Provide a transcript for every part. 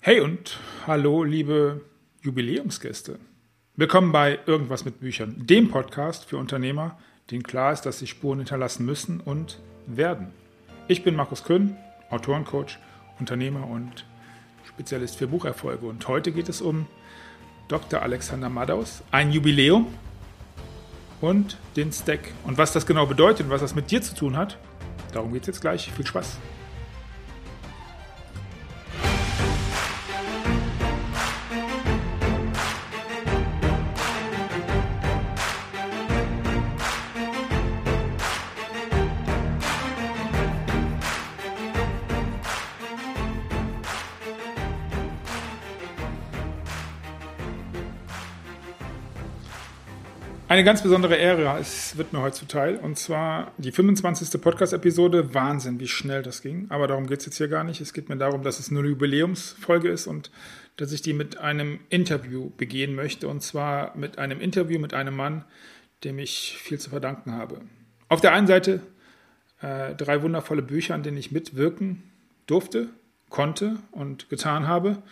Hey und hallo, liebe Jubiläumsgäste. Willkommen bei Irgendwas mit Büchern, dem Podcast für Unternehmer, denen klar ist, dass sie Spuren hinterlassen müssen und werden. Ich bin Markus Köhn, Autorencoach, Unternehmer und Spezialist für Bucherfolge. Und heute geht es um Dr. Alexander Madaus, ein Jubiläum und den Stack. Und was das genau bedeutet und was das mit dir zu tun hat, darum geht es jetzt gleich. Viel Spaß. Eine ganz besondere Ehre, es wird mir heute zuteil, und zwar die 25. Podcast-Episode. Wahnsinn, wie schnell das ging. Aber darum geht es jetzt hier gar nicht. Es geht mir darum, dass es nur eine Jubiläumsfolge ist und dass ich die mit einem Interview begehen möchte. Und zwar mit einem Interview mit einem Mann, dem ich viel zu verdanken habe. Auf der einen Seite äh, drei wundervolle Bücher, an denen ich mitwirken durfte, konnte und getan habe.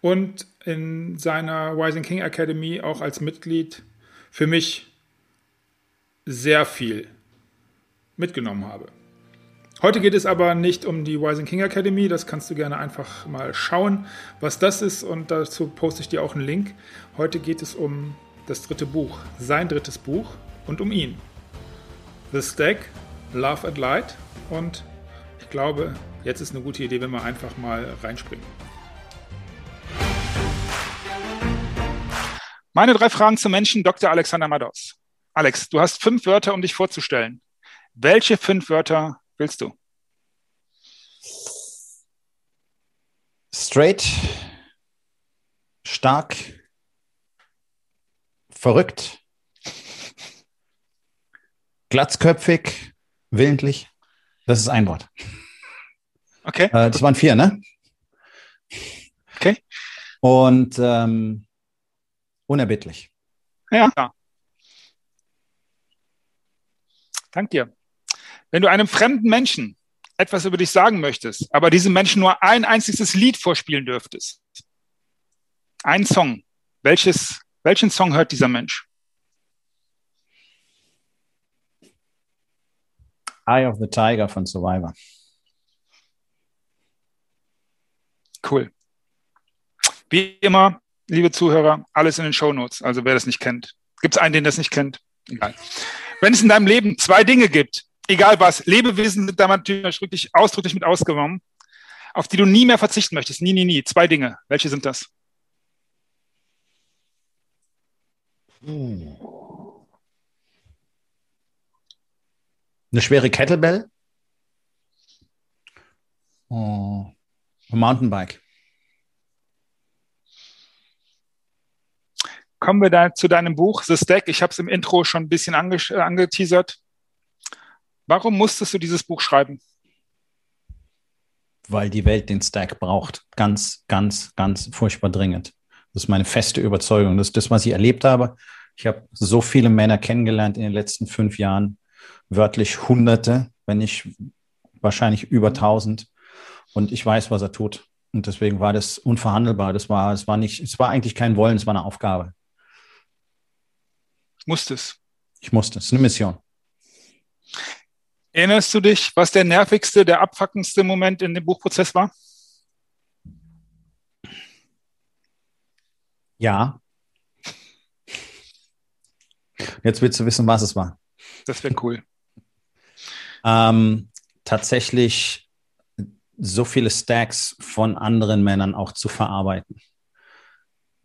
Und in seiner Rising King Academy auch als Mitglied für mich sehr viel mitgenommen habe. Heute geht es aber nicht um die Rising King Academy, das kannst du gerne einfach mal schauen, was das ist und dazu poste ich dir auch einen Link. Heute geht es um das dritte Buch, sein drittes Buch und um ihn. The Stack, Love and Light und ich glaube, jetzt ist eine gute Idee, wenn wir einfach mal reinspringen. Meine drei Fragen zum Menschen, Dr. Alexander Mados. Alex, du hast fünf Wörter, um dich vorzustellen. Welche fünf Wörter willst du? Straight, stark, verrückt, glatzköpfig, willentlich. Das ist ein Wort. Okay. Äh, das waren vier, ne? Okay. Und ähm, Unerbittlich. Ja. Dank dir. Wenn du einem fremden Menschen etwas über dich sagen möchtest, aber diesem Menschen nur ein einziges Lied vorspielen dürftest, ein Song, welches, welchen Song hört dieser Mensch? Eye of the Tiger von Survivor. Cool. Wie immer, liebe Zuhörer, alles in den Show Notes. Also wer das nicht kennt. Gibt es einen, den das nicht kennt? Egal. Wenn es in deinem Leben zwei Dinge gibt, egal was, Lebewesen sind da natürlich wirklich ausdrücklich mit ausgenommen, auf die du nie mehr verzichten möchtest. Nie, nie, nie. Zwei Dinge. Welche sind das? Eine schwere Kettlebell. Oh. Ein Mountainbike. Kommen wir da zu deinem Buch The Stack. Ich habe es im Intro schon ein bisschen ange angeteasert. Warum musstest du dieses Buch schreiben? Weil die Welt den Stack braucht. Ganz, ganz, ganz furchtbar dringend. Das ist meine feste Überzeugung. Das ist das, was ich erlebt habe. Ich habe so viele Männer kennengelernt in den letzten fünf Jahren. Wörtlich Hunderte, wenn nicht wahrscheinlich über tausend. Und ich weiß, was er tut. Und deswegen war das unverhandelbar. Das war, es war nicht, es war eigentlich kein Wollen, es war eine Aufgabe. Musstest. Ich musste. Es ist eine Mission. Erinnerst du dich, was der nervigste, der abfuckendste Moment in dem Buchprozess war? Ja. Jetzt willst du wissen, was es war. Das wäre cool. Ähm, tatsächlich so viele Stacks von anderen Männern auch zu verarbeiten.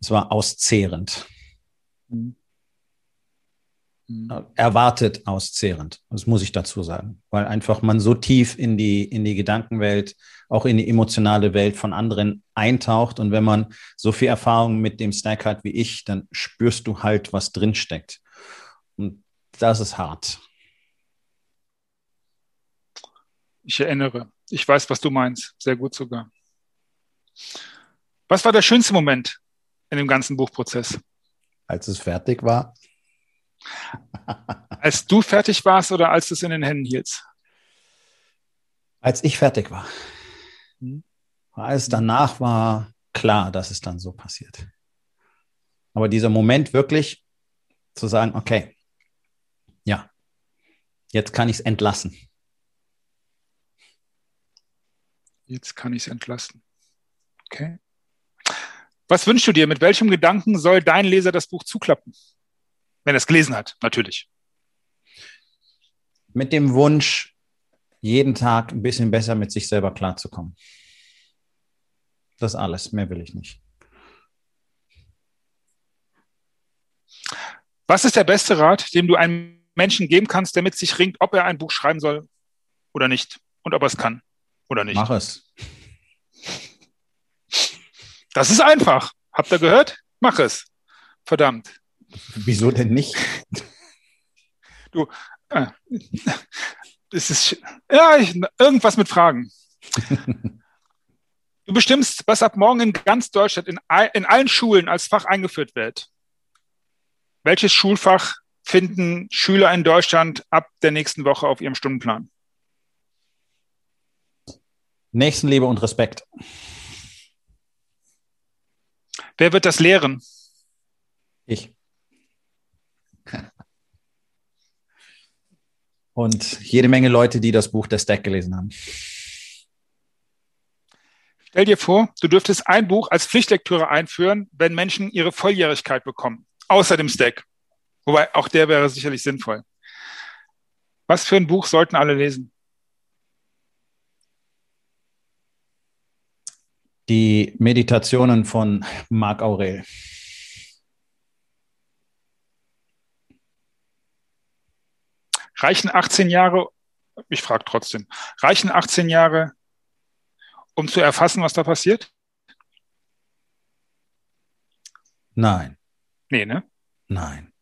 Es war auszehrend. Mhm. Mhm. erwartet auszehrend. Das muss ich dazu sagen, weil einfach man so tief in die, in die Gedankenwelt, auch in die emotionale Welt von anderen eintaucht. Und wenn man so viel Erfahrung mit dem Stack hat wie ich, dann spürst du halt, was drinsteckt. Und das ist hart. Ich erinnere. Ich weiß, was du meinst. Sehr gut sogar. Was war der schönste Moment in dem ganzen Buchprozess? Als es fertig war. Als du fertig warst oder als du es in den Händen hieltst? Als ich fertig war. Mhm. Als danach war, klar, dass es dann so passiert. Aber dieser Moment wirklich zu sagen, okay, ja, jetzt kann ich es entlassen. Jetzt kann ich es entlassen. Okay. Was wünschst du dir? Mit welchem Gedanken soll dein Leser das Buch zuklappen? Wenn er es gelesen hat, natürlich. Mit dem Wunsch, jeden Tag ein bisschen besser mit sich selber klarzukommen. Das alles, mehr will ich nicht. Was ist der beste Rat, den du einem Menschen geben kannst, der mit sich ringt, ob er ein Buch schreiben soll oder nicht und ob er es kann oder nicht? Mach es. Das ist einfach. Habt ihr gehört? Mach es. Verdammt. Wieso denn nicht? Du, äh, es ist, ja, ich, irgendwas mit Fragen. Du bestimmst, was ab morgen in ganz Deutschland in, in allen Schulen als Fach eingeführt wird. Welches Schulfach finden Schüler in Deutschland ab der nächsten Woche auf ihrem Stundenplan? Nächstenliebe und Respekt. Wer wird das lehren? Ich. Und jede Menge Leute, die das Buch der Stack gelesen haben. Stell dir vor, du dürftest ein Buch als Pflichtlektüre einführen, wenn Menschen ihre Volljährigkeit bekommen, außer dem Stack. Wobei auch der wäre sicherlich sinnvoll. Was für ein Buch sollten alle lesen? Die Meditationen von Marc Aurel. Reichen 18 Jahre, ich frage trotzdem, reichen 18 Jahre, um zu erfassen, was da passiert? Nein. Nee, ne? Nein.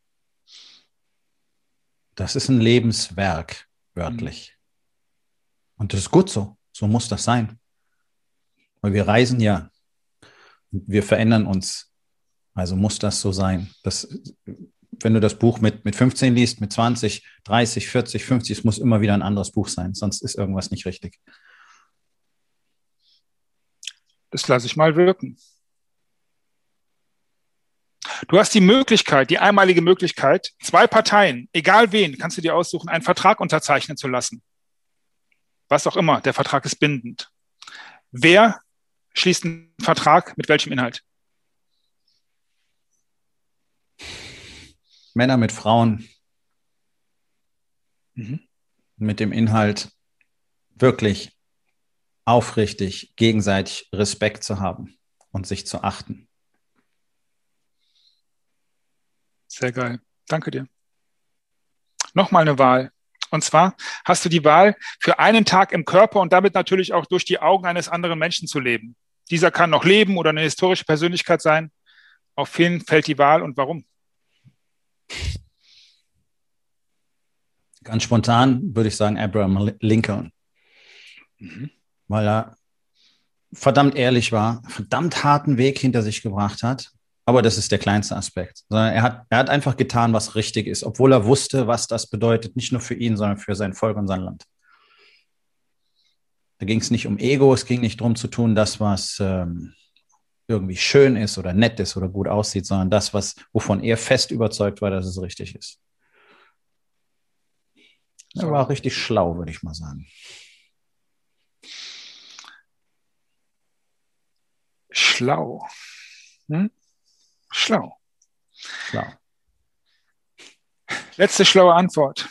Das ist ein Lebenswerk, wörtlich. Mhm. Und das ist gut so. So muss das sein. Weil wir reisen ja. Wir verändern uns. Also muss das so sein. Das, wenn du das Buch mit, mit 15 liest, mit 20, 30, 40, 50, es muss immer wieder ein anderes Buch sein, sonst ist irgendwas nicht richtig. Das lasse ich mal wirken. Du hast die Möglichkeit, die einmalige Möglichkeit, zwei Parteien, egal wen, kannst du dir aussuchen, einen Vertrag unterzeichnen zu lassen. Was auch immer, der Vertrag ist bindend. Wer schließt einen Vertrag mit welchem Inhalt? Männer mit Frauen. Mhm. Mit dem Inhalt wirklich aufrichtig gegenseitig Respekt zu haben und sich zu achten. Sehr geil. Danke dir. Nochmal eine Wahl. Und zwar hast du die Wahl, für einen Tag im Körper und damit natürlich auch durch die Augen eines anderen Menschen zu leben. Dieser kann noch leben oder eine historische Persönlichkeit sein. Auf wen fällt die Wahl und warum? Ganz spontan würde ich sagen Abraham Lincoln. Mhm. Weil er verdammt ehrlich war, verdammt harten Weg hinter sich gebracht hat. Aber das ist der kleinste Aspekt. Er hat, er hat einfach getan, was richtig ist, obwohl er wusste, was das bedeutet, nicht nur für ihn, sondern für sein Volk und sein Land. Da ging es nicht um Ego, es ging nicht darum zu tun, das, was ähm, irgendwie schön ist oder nett ist oder gut aussieht, sondern das, was, wovon er fest überzeugt war, dass es richtig ist. Er war richtig schlau, würde ich mal sagen. Schlau. Hm? Schlau. Schlau. Letzte schlaue Antwort.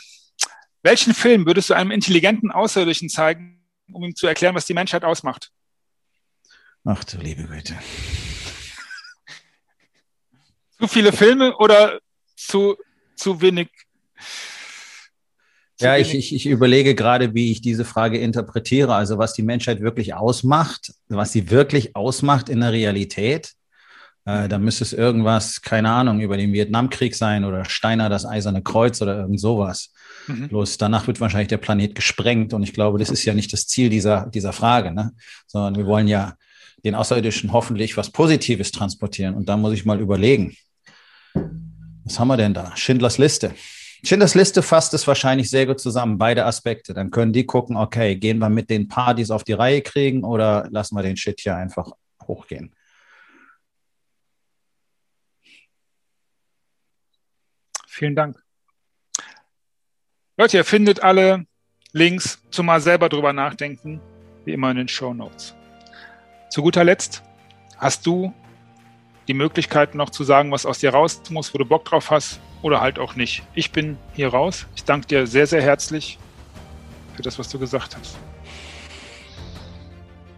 Welchen Film würdest du einem intelligenten Außerirdischen zeigen, um ihm zu erklären, was die Menschheit ausmacht? Ach du liebe Güte. Zu viele Filme oder zu, zu wenig? Zu ja, wenig? Ich, ich, ich überlege gerade, wie ich diese Frage interpretiere. Also was die Menschheit wirklich ausmacht, was sie wirklich ausmacht in der Realität. Äh, da müsste es irgendwas, keine Ahnung, über den Vietnamkrieg sein oder Steiner das Eiserne Kreuz oder irgend sowas. Mhm. Bloß danach wird wahrscheinlich der Planet gesprengt und ich glaube, das ist ja nicht das Ziel dieser, dieser Frage, ne? sondern wir wollen ja den Außerirdischen hoffentlich was Positives transportieren. Und da muss ich mal überlegen. Was haben wir denn da? Schindlers Liste. Schindlers Liste fasst es wahrscheinlich sehr gut zusammen, beide Aspekte. Dann können die gucken, okay, gehen wir mit den Partys auf die Reihe kriegen oder lassen wir den Shit hier einfach hochgehen. Vielen Dank. Leute, ihr findet alle Links zum mal selber drüber nachdenken, wie immer in den Show Notes. Zu guter Letzt hast du die Möglichkeit noch zu sagen, was aus dir raus muss, wo du Bock drauf hast oder halt auch nicht. Ich bin hier raus. Ich danke dir sehr, sehr herzlich für das, was du gesagt hast.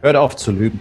Hört auf zu lügen.